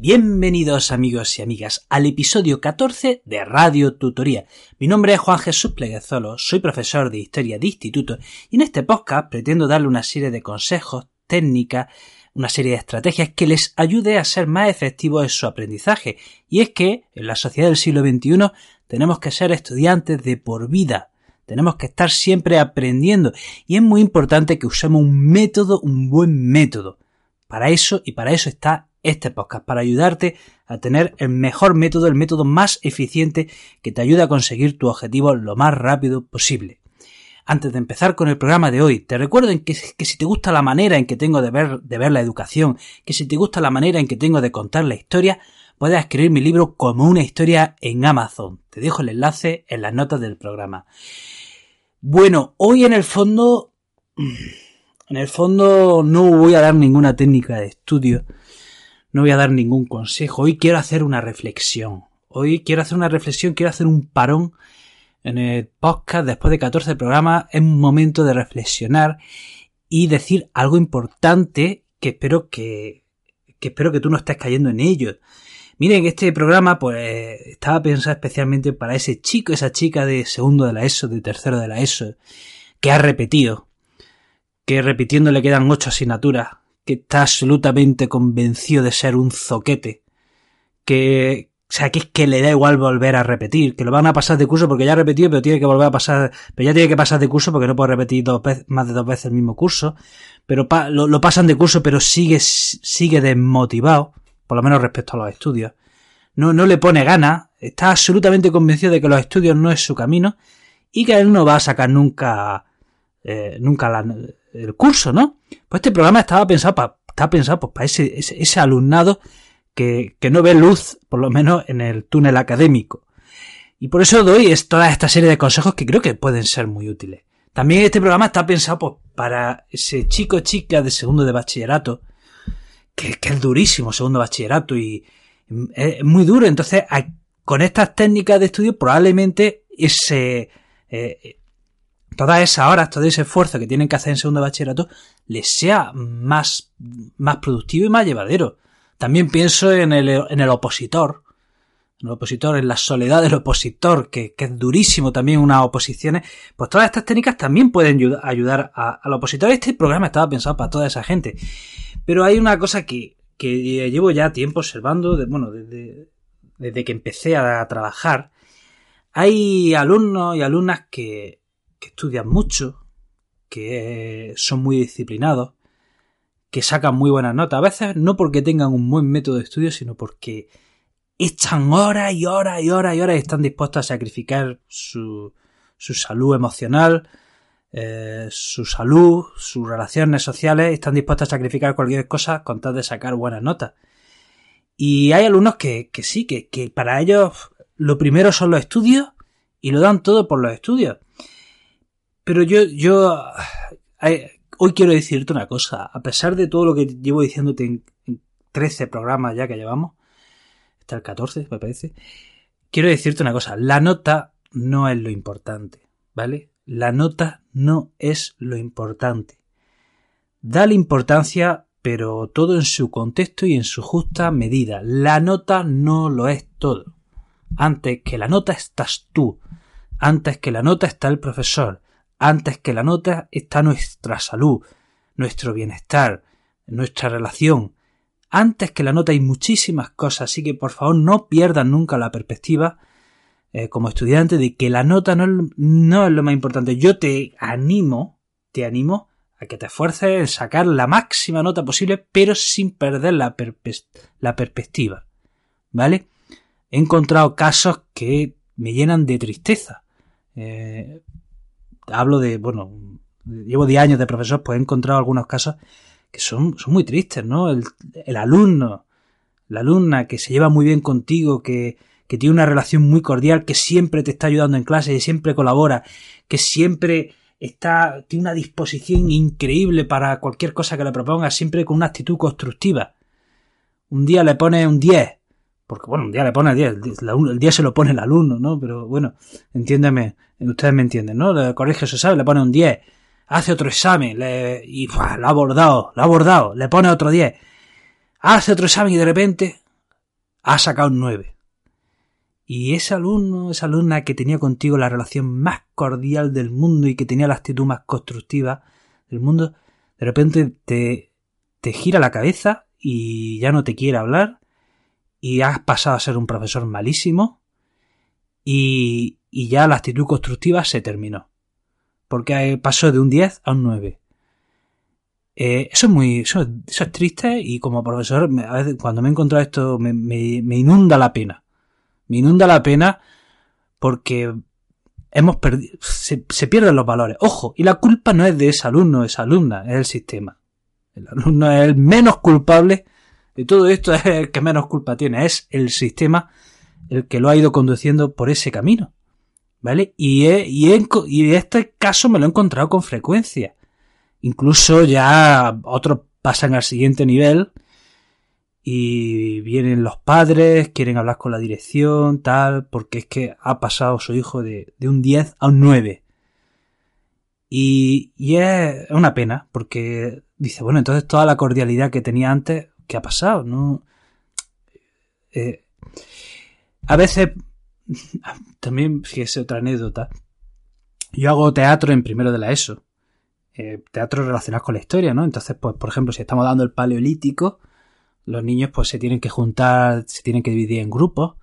Bienvenidos amigos y amigas al episodio 14 de Radio Tutoría. Mi nombre es Juan Jesús Pleguezolo, soy profesor de Historia de Instituto y en este podcast pretendo darle una serie de consejos, técnicas, una serie de estrategias que les ayude a ser más efectivos en su aprendizaje. Y es que en la sociedad del siglo XXI tenemos que ser estudiantes de por vida. Tenemos que estar siempre aprendiendo y es muy importante que usemos un método, un buen método. Para eso y para eso está este podcast para ayudarte a tener el mejor método, el método más eficiente que te ayude a conseguir tu objetivo lo más rápido posible. Antes de empezar con el programa de hoy, te recuerdo que, si te gusta la manera en que tengo de ver, de ver la educación, que si te gusta la manera en que tengo de contar la historia, puedes escribir mi libro como una historia en Amazon. Te dejo el enlace en las notas del programa. Bueno, hoy en el fondo, en el fondo no voy a dar ninguna técnica de estudio, no voy a dar ningún consejo. Hoy quiero hacer una reflexión. Hoy quiero hacer una reflexión, quiero hacer un parón en el podcast después de 14 programas. Es un momento de reflexionar y decir algo importante que espero que, que espero que tú no estés cayendo en ello. Miren, este programa pues estaba pensado especialmente para ese chico, esa chica de segundo de la ESO, de tercero de la ESO, que ha repetido, que repitiendo le quedan ocho asignaturas, que está absolutamente convencido de ser un zoquete, que, o sea, que es que le da igual volver a repetir, que lo van a pasar de curso porque ya ha repetido, pero tiene que volver a pasar, pero ya tiene que pasar de curso porque no puede repetir dos veces, más de dos veces el mismo curso, pero lo, lo, pasan de curso pero sigue, sigue desmotivado, por lo menos respecto a los estudios. No, no le pone ganas, está absolutamente convencido de que los estudios no es su camino y que él no va a sacar nunca, eh, nunca la, el curso, ¿no? Pues este programa estaba pensado para, está pensado pues, para ese, ese, alumnado que, que, no ve luz, por lo menos en el túnel académico. Y por eso doy toda esta serie de consejos que creo que pueden ser muy útiles. También este programa está pensado pues, para ese chico chica de segundo de bachillerato, que, que, es durísimo, segundo bachillerato, y es muy duro. Entonces, con estas técnicas de estudio, probablemente ese, eh, todas esas horas, todo ese esfuerzo que tienen que hacer en segundo bachillerato, les sea más, más productivo y más llevadero. También pienso en el, en el opositor, en el opositor, en la soledad del opositor, que, que es durísimo también unas oposiciones, pues todas estas técnicas también pueden ayudar a, al opositor. Este programa estaba pensado para toda esa gente. Pero hay una cosa que, que llevo ya tiempo observando, de, bueno, desde, desde que empecé a trabajar, hay alumnos y alumnas que que estudian mucho, que son muy disciplinados, que sacan muy buenas notas. A veces no porque tengan un buen método de estudio, sino porque echan horas y horas y horas y horas y están dispuestos a sacrificar su, su salud emocional, eh, su salud, sus relaciones sociales, están dispuestos a sacrificar cualquier cosa con tal de sacar buenas notas. Y hay alumnos que, que sí, que, que para ellos lo primero son los estudios y lo dan todo por los estudios. Pero yo, yo, hoy quiero decirte una cosa. A pesar de todo lo que llevo diciéndote en, en 13 programas ya que llevamos, hasta el 14, me parece, quiero decirte una cosa. La nota no es lo importante, ¿vale? La nota no es lo importante. Dale importancia, pero todo en su contexto y en su justa medida. La nota no lo es todo. Antes que la nota estás tú. Antes que la nota está el profesor. Antes que la nota está nuestra salud, nuestro bienestar, nuestra relación. Antes que la nota hay muchísimas cosas, así que por favor no pierdan nunca la perspectiva eh, como estudiante de que la nota no, no es lo más importante. Yo te animo, te animo a que te esfuerces en sacar la máxima nota posible, pero sin perder la perspectiva. ¿Vale? He encontrado casos que me llenan de tristeza. Eh, hablo de, bueno, llevo 10 años de profesor, pues he encontrado algunos casos que son, son muy tristes, ¿no? El, alumno la alumna que se lleva muy bien contigo, que, que tiene una relación muy cordial, que siempre te está ayudando en clase, y siempre colabora, que siempre está, tiene una disposición increíble para cualquier cosa que le proponga, siempre con una actitud constructiva. Un día le pone un 10, porque bueno, un día le pone el 10, el día se lo pone el alumno, ¿no? Pero bueno, entiéndeme, ustedes me entienden, ¿no? El colegio se sabe, le pone un 10, hace otro examen, le, y lo ha abordado, lo ha abordado, le pone otro 10, hace otro examen y de repente ha sacado un 9. Y ese alumno, esa alumna que tenía contigo la relación más cordial del mundo y que tenía la actitud más constructiva del mundo, de repente te, te gira la cabeza y ya no te quiere hablar y has pasado a ser un profesor malísimo y, y ya la actitud constructiva se terminó. Porque pasó de un 10 a un 9. Eh, eso es muy, eso, es triste y como profesor, a veces cuando me he encontrado esto me, me, inunda la pena me inunda la pena porque hemos perdido, se, pierden los valores. Ojo, y la culpa no es de ese alumno, esa alumna, es el sistema. El alumno es el menos culpable de todo esto, es el que menos culpa tiene, es el sistema el que lo ha ido conduciendo por ese camino. ¿Vale? Y, y, y este caso me lo he encontrado con frecuencia. Incluso ya otros pasan al siguiente nivel y vienen los padres, quieren hablar con la dirección, tal, porque es que ha pasado su hijo de, de un 10 a un 9. Y, y, es una pena, porque dice, bueno, entonces toda la cordialidad que tenía antes, ¿qué ha pasado? ¿No? Eh, a veces, también, fíjese otra anécdota, yo hago teatro en primero de la ESO, eh, teatro relacionado con la historia, ¿no? Entonces, pues, por ejemplo, si estamos dando el paleolítico, los niños pues se tienen que juntar, se tienen que dividir en grupos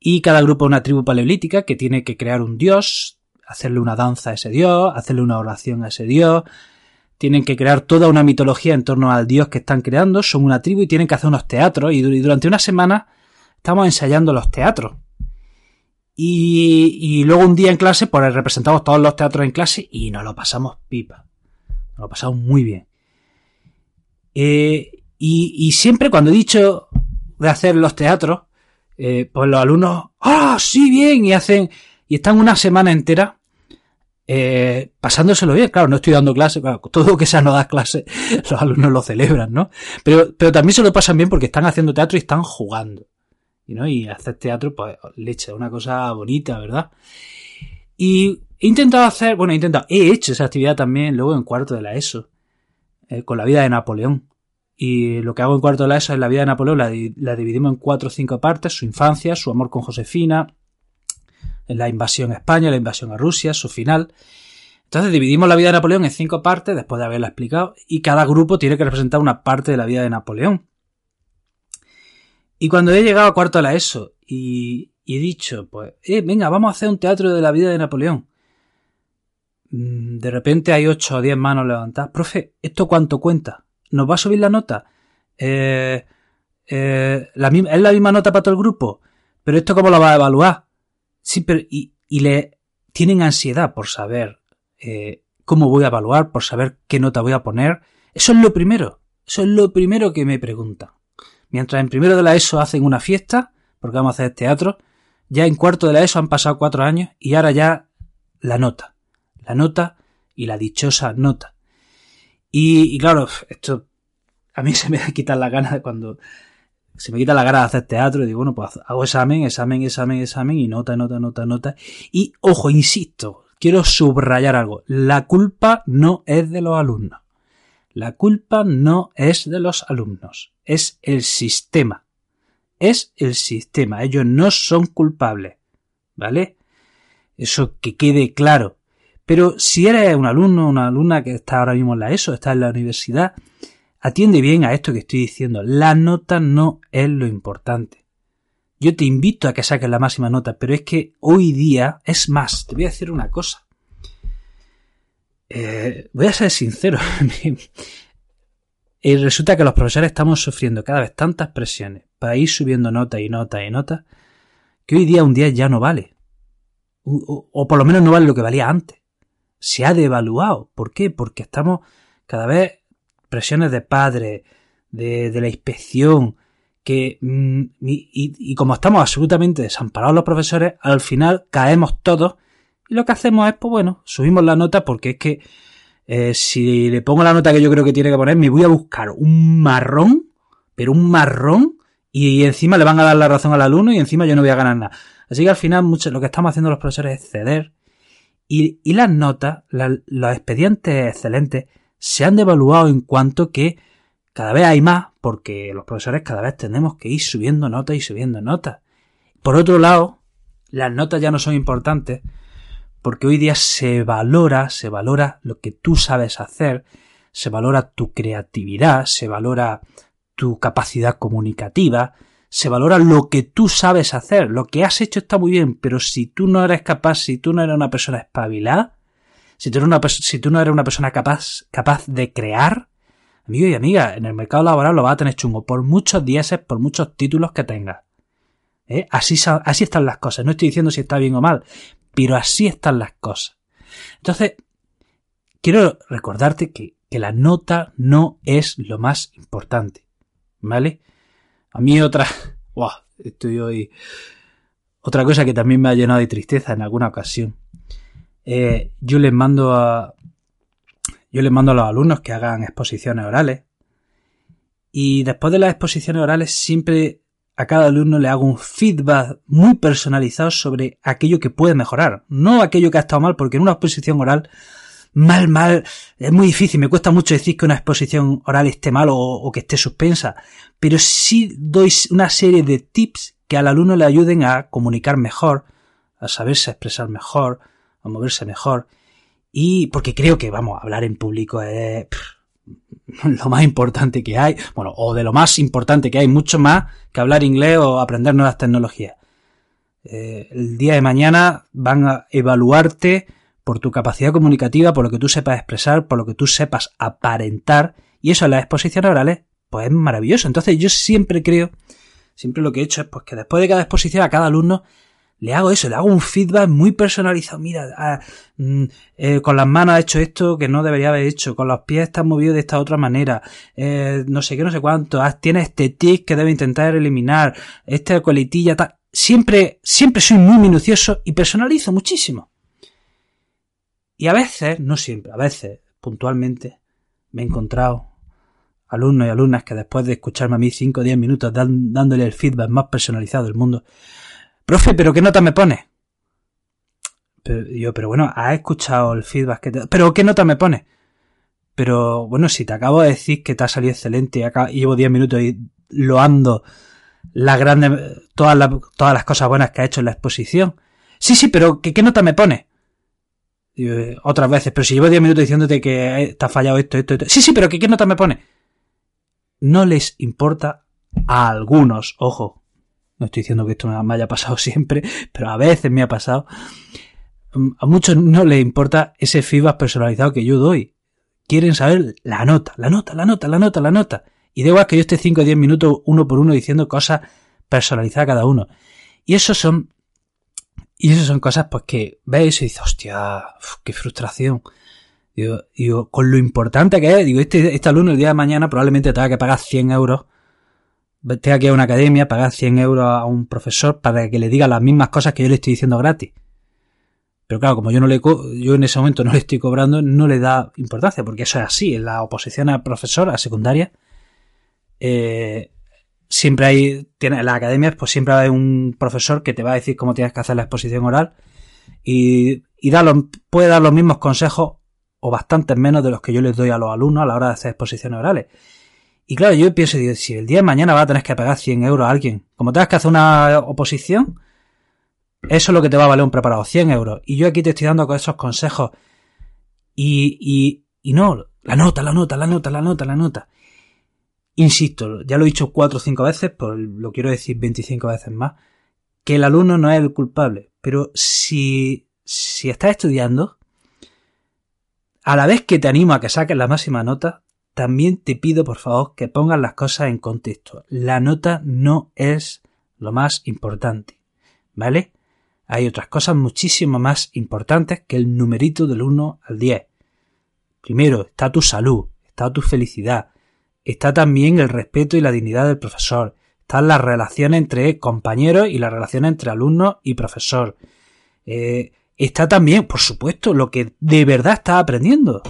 y cada grupo es una tribu paleolítica que tiene que crear un dios, hacerle una danza a ese dios, hacerle una oración a ese dios, tienen que crear toda una mitología en torno al dios que están creando, son una tribu y tienen que hacer unos teatros y durante una semana estamos ensayando los teatros. Y, luego un día en clase, pues representamos todos los teatros en clase y nos lo pasamos pipa. Nos lo pasamos muy bien. Eh, y, siempre cuando he dicho de hacer los teatros, eh, pues los alumnos, ¡ah, sí, bien! Y hacen, y están una semana entera eh, pasándoselo bien. Claro, no estoy dando clase, claro, todo lo que sea no dar clase, los alumnos lo celebran, ¿no? Pero, pero también se lo pasan bien porque están haciendo teatro y están jugando. ¿no? y hacer teatro, pues, leche, una cosa bonita, ¿verdad? Y he intentado hacer, bueno, he intentado, he hecho esa actividad también luego en cuarto de la ESO, eh, con la vida de Napoleón. Y lo que hago en cuarto de la ESO es la vida de Napoleón, la, dividimos en cuatro o cinco partes, su infancia, su amor con Josefina, la invasión a España, la invasión a Rusia, su final. Entonces dividimos la vida de Napoleón en cinco partes, después de haberla explicado, y cada grupo tiene que representar una parte de la vida de Napoleón. Y cuando he llegado a cuarto de la ESO y, he dicho, pues, eh, venga, vamos a hacer un teatro de la vida de Napoleón. Mm, de repente hay ocho o diez manos levantadas. Profe, ¿esto cuánto cuenta? ¿Nos va a subir la nota? Eh, eh, la, ¿Es la misma nota para todo el grupo? ¿Pero esto cómo lo va a evaluar? Sí, pero y, le tienen ansiedad por saber eh, cómo voy a evaluar, por saber qué nota voy a poner. Eso es lo primero. Eso es lo primero que me preguntan. Mientras en primero de la ESO hacen una fiesta, porque vamos a hacer teatro, ya en cuarto de la ESO han pasado cuatro años y ahora ya la nota. La nota y la dichosa nota. Y, claro, esto a mí se me quita la gana cuando se me quita la gana de hacer teatro y digo, bueno, pues hago examen, examen, examen, examen y nota, nota, nota, nota. Y ojo, insisto, quiero subrayar algo. La culpa no es de los alumnos. La culpa no es de los alumnos. Es el sistema. Es el sistema. Ellos no son culpables. ¿Vale? Eso que quede claro. Pero si eres un alumno, una alumna que está ahora mismo en la ESO, está en la universidad, atiende bien a esto que estoy diciendo. La nota no es lo importante. Yo te invito a que saques la máxima nota, pero es que hoy día es más. Te voy a decir una cosa. Eh, voy a ser sincero. y resulta que los profesores estamos sufriendo cada vez tantas presiones para ir subiendo nota y nota y nota que hoy día un día ya no vale. o por lo menos no vale lo que valía antes se ha devaluado. ¿Por qué? Porque estamos cada vez presiones de padres, de, la inspección, que mm, y, como estamos absolutamente desamparados los profesores, al final caemos todos y lo que hacemos es, pues bueno, subimos la nota porque es que eh, si le pongo la nota que yo creo que tiene que poner, me voy a buscar un marrón, pero un marrón, y encima le van a dar la razón al alumno y encima yo no voy a ganar nada. Así que al final mucho, lo que estamos haciendo los profesores es ceder y las notas, los expedientes excelentes, se han devaluado en cuanto que cada vez hay más, porque los profesores cada vez tenemos que ir subiendo notas y subiendo notas. Por otro lado, las notas ya no son importantes, porque hoy día se valora, se valora lo que tú sabes hacer, se valora tu creatividad, se valora tu capacidad comunicativa, se valora lo que tú sabes hacer, lo que has hecho está muy bien, pero si tú no eres capaz, si tú no eres una persona espabilada, si tú, no eres una persona capaz, capaz de crear, Amigo y amiga, en el mercado laboral lo vas a tener chungo por muchos dieces, por muchos títulos que tengas. ¿Eh? Así, así están las cosas. No estoy diciendo si está bien o mal, pero así están las cosas. Entonces, quiero recordarte que, que la nota no es lo más importante. ¿Vale? A mí otra... Wow, estoy hoy... Otra cosa que también me ha llenado de tristeza en alguna ocasión. Eh, yo les mando a, yo les mando a los alumnos que hagan exposiciones orales. Y después de las exposiciones orales siempre a cada alumno le hago un feedback muy personalizado sobre aquello que puede mejorar, no aquello que ha estado mal, porque en una exposición oral mal, mal, es muy difícil, me cuesta mucho decir que una exposición oral esté mal o, o, que esté suspensa, pero sí doy una serie de tips que al alumno le ayuden a comunicar mejor, a saberse expresar mejor, a moverse mejor, y porque creo que, vamos, hablar en público es lo más importante que hay, bueno, o de lo más importante que hay, mucho más que hablar inglés o aprender nuevas tecnologías. Eh, el día de mañana van a evaluarte por tu capacidad comunicativa, por lo que tú sepas expresar, por lo que tú sepas aparentar, y eso en las exposiciones orales, pues es maravilloso. Entonces yo siempre creo, siempre lo que he hecho es pues que después de cada exposición a cada alumno le hago eso, le hago un feedback muy personalizado. Mira, ah, mm, eh, con las manos ha hecho esto que no debería haber hecho, con los pies está movido de esta otra manera, eh, no sé qué, no sé cuánto, ah, tiene este tic que debe intentar eliminar, esta coletilla, tal. Siempre, siempre soy muy minucioso y personalizo muchísimo. Y a veces, no siempre, a veces, puntualmente, me he encontrado alumnos y alumnas que después de escucharme a mí 5 o 10 minutos dándole el feedback más personalizado del mundo, profe, pero ¿qué nota me pone? Pero, yo, pero bueno, ¿has escuchado el feedback que te... Pero ¿qué nota me pone? Pero bueno, si te acabo de decir que te ha salido excelente y, llevo 10 minutos y loando las grandes, todas, las, todas las cosas buenas que ha hecho en la exposición. Sí, sí, pero ¿qué, nota me pone? otras veces, pero si llevo 10 minutos diciéndote que te ha fallado esto, esto, esto. Sí, sí, pero ¿qué, qué nota me pone? No les importa a algunos, ojo, no estoy diciendo que esto me haya pasado siempre, pero a veces me ha pasado. Mm, a muchos no les importa ese feedback personalizado que yo doy. Quieren saber la nota, la nota, la nota, la nota, la nota. Y da igual que yo esté 5 o 10 minutos uno por uno diciendo cosas personalizadas a cada uno. Y eso son, y eso son cosas pues que veis y dices, hostia, qué frustración. Digo, con lo importante que es, digo, este, este alumno el día de mañana probablemente tenga que pagar 100 euros que ir a una academia, pagar 100 euros a un profesor para que le diga las mismas cosas que yo le estoy diciendo gratis. Pero claro, como yo no le yo en ese momento no le estoy cobrando, no le da importancia, porque eso es así. En la oposición a profesor, a secundaria, eh, siempre hay, tiene, en las academias, pues siempre hay un profesor que te va a decir cómo tienes que hacer la exposición oral y, y da puede dar los mismos consejos o bastantes menos de los que yo les doy a los alumnos a la hora de hacer exposiciones orales. Y claro, yo pienso, si el día de mañana va a tener que pagar 100 euros a alguien, como tengas que hacer una oposición, eso es lo que te va a valer un preparado, 100 euros. Y yo aquí te estoy dando con esos consejos. Y, y, y no, la nota, la nota, la nota, la nota, la nota. Insisto, ya lo he dicho cuatro o cinco veces, pero lo quiero decir 25 veces más, que el alumno no es el culpable. Pero si, si estás estudiando, a la vez que te animo a que saques la máxima nota, también te pido por favor que pongas las cosas en contexto. La nota no es lo más importante, ¿vale? Hay otras cosas muchísimo más importantes que el numerito del 1 al 10. Primero está tu salud, está tu felicidad, está también el respeto y la dignidad del profesor, están las relaciones entre compañeros y las relaciones entre alumnos y profesor. Eh, está también, por supuesto, lo que de verdad estás aprendiendo.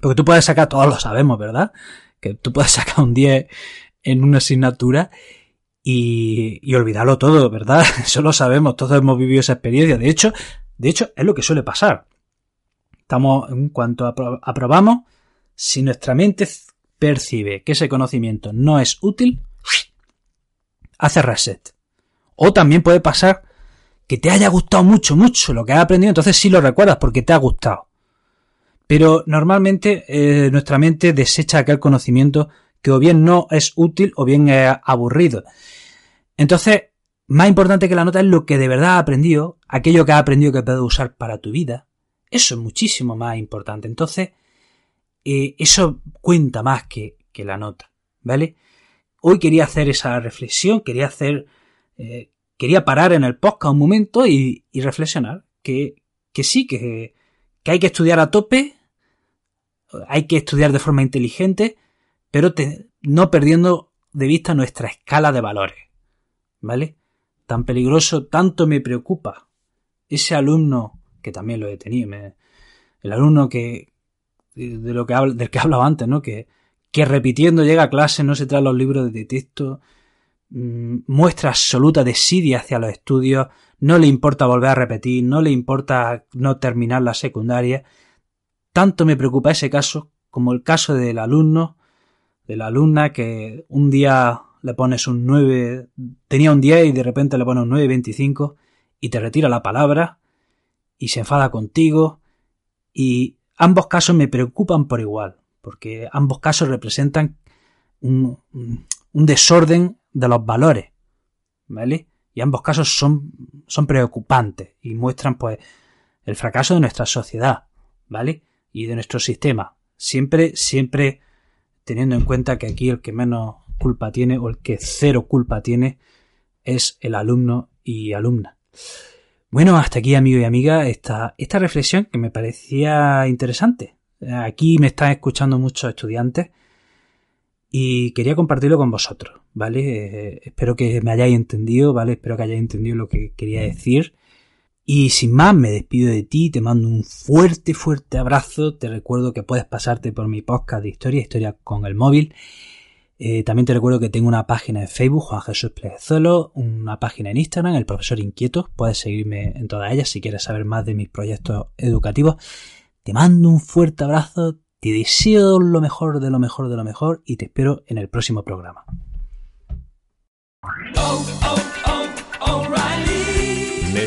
Porque tú puedes sacar, todos lo sabemos, ¿verdad? Que tú puedes sacar un 10 en una asignatura y, y olvidarlo todo, ¿verdad? Eso lo sabemos, todos hemos vivido esa experiencia. De hecho, de hecho, es lo que suele pasar. Estamos, en cuanto aprobamos, si nuestra mente percibe que ese conocimiento no es útil, hace reset. O también puede pasar que te haya gustado mucho, mucho lo que has aprendido, entonces sí lo recuerdas porque te ha gustado. Pero normalmente eh, nuestra mente desecha aquel conocimiento que o bien no es útil o bien es aburrido. Entonces, más importante que la nota es lo que de verdad has aprendido, aquello que has aprendido que puedes usar para tu vida. Eso es muchísimo más importante. Entonces, eh, eso cuenta más que, la nota, ¿vale? Hoy quería hacer esa reflexión, quería hacer, eh, quería parar en el podcast un momento y, reflexionar que, sí, que, hay que estudiar a tope, hay que estudiar de forma inteligente, pero no perdiendo de vista nuestra escala de valores, ¿vale? Tan peligroso, tanto me preocupa ese alumno, que también lo he tenido, el alumno que, de lo que habla, del que hablaba antes, ¿no? Que, que repitiendo llega a clase, no se trae los libros de texto, mm, muestra absoluta desidia hacia los estudios, no le importa volver a repetir, no le importa no terminar la secundaria. Tanto me preocupa ese caso como el caso del alumno, de la alumna que un día le pones un 9, tenía un 10 y de repente le pones un 9.25 y te retira la palabra y se enfada contigo y Ambos casos me preocupan por igual, porque ambos casos representan un, desorden de los valores, ¿vale? Y ambos casos son, son preocupantes y muestran, pues, el fracaso de nuestra sociedad, ¿vale? Y de nuestro sistema. Siempre, siempre teniendo en cuenta que aquí el que menos culpa tiene o el que cero culpa tiene es el alumno y alumna. Bueno, hasta aquí, amigo y amiga, esta, esta reflexión que me parecía interesante. Aquí me están escuchando muchos estudiantes y quería compartirlo con vosotros, ¿vale? Eh, espero que me hayáis entendido, ¿vale? Espero que hayáis entendido lo que quería decir. Y sin más, me despido de ti, te mando un fuerte, fuerte abrazo. Te recuerdo que puedes pasarte por mi podcast de historia, historia con el móvil. Eh, también te recuerdo que tengo una página en Facebook, Juan Jesús Pleguezolo, una página en Instagram, El Profesor Inquieto. Puedes seguirme en todas ellas si quieres saber más de mis proyectos educativos. Te mando un fuerte abrazo, te deseo lo mejor de lo mejor de lo mejor y te espero en el próximo programa. Oh, oh,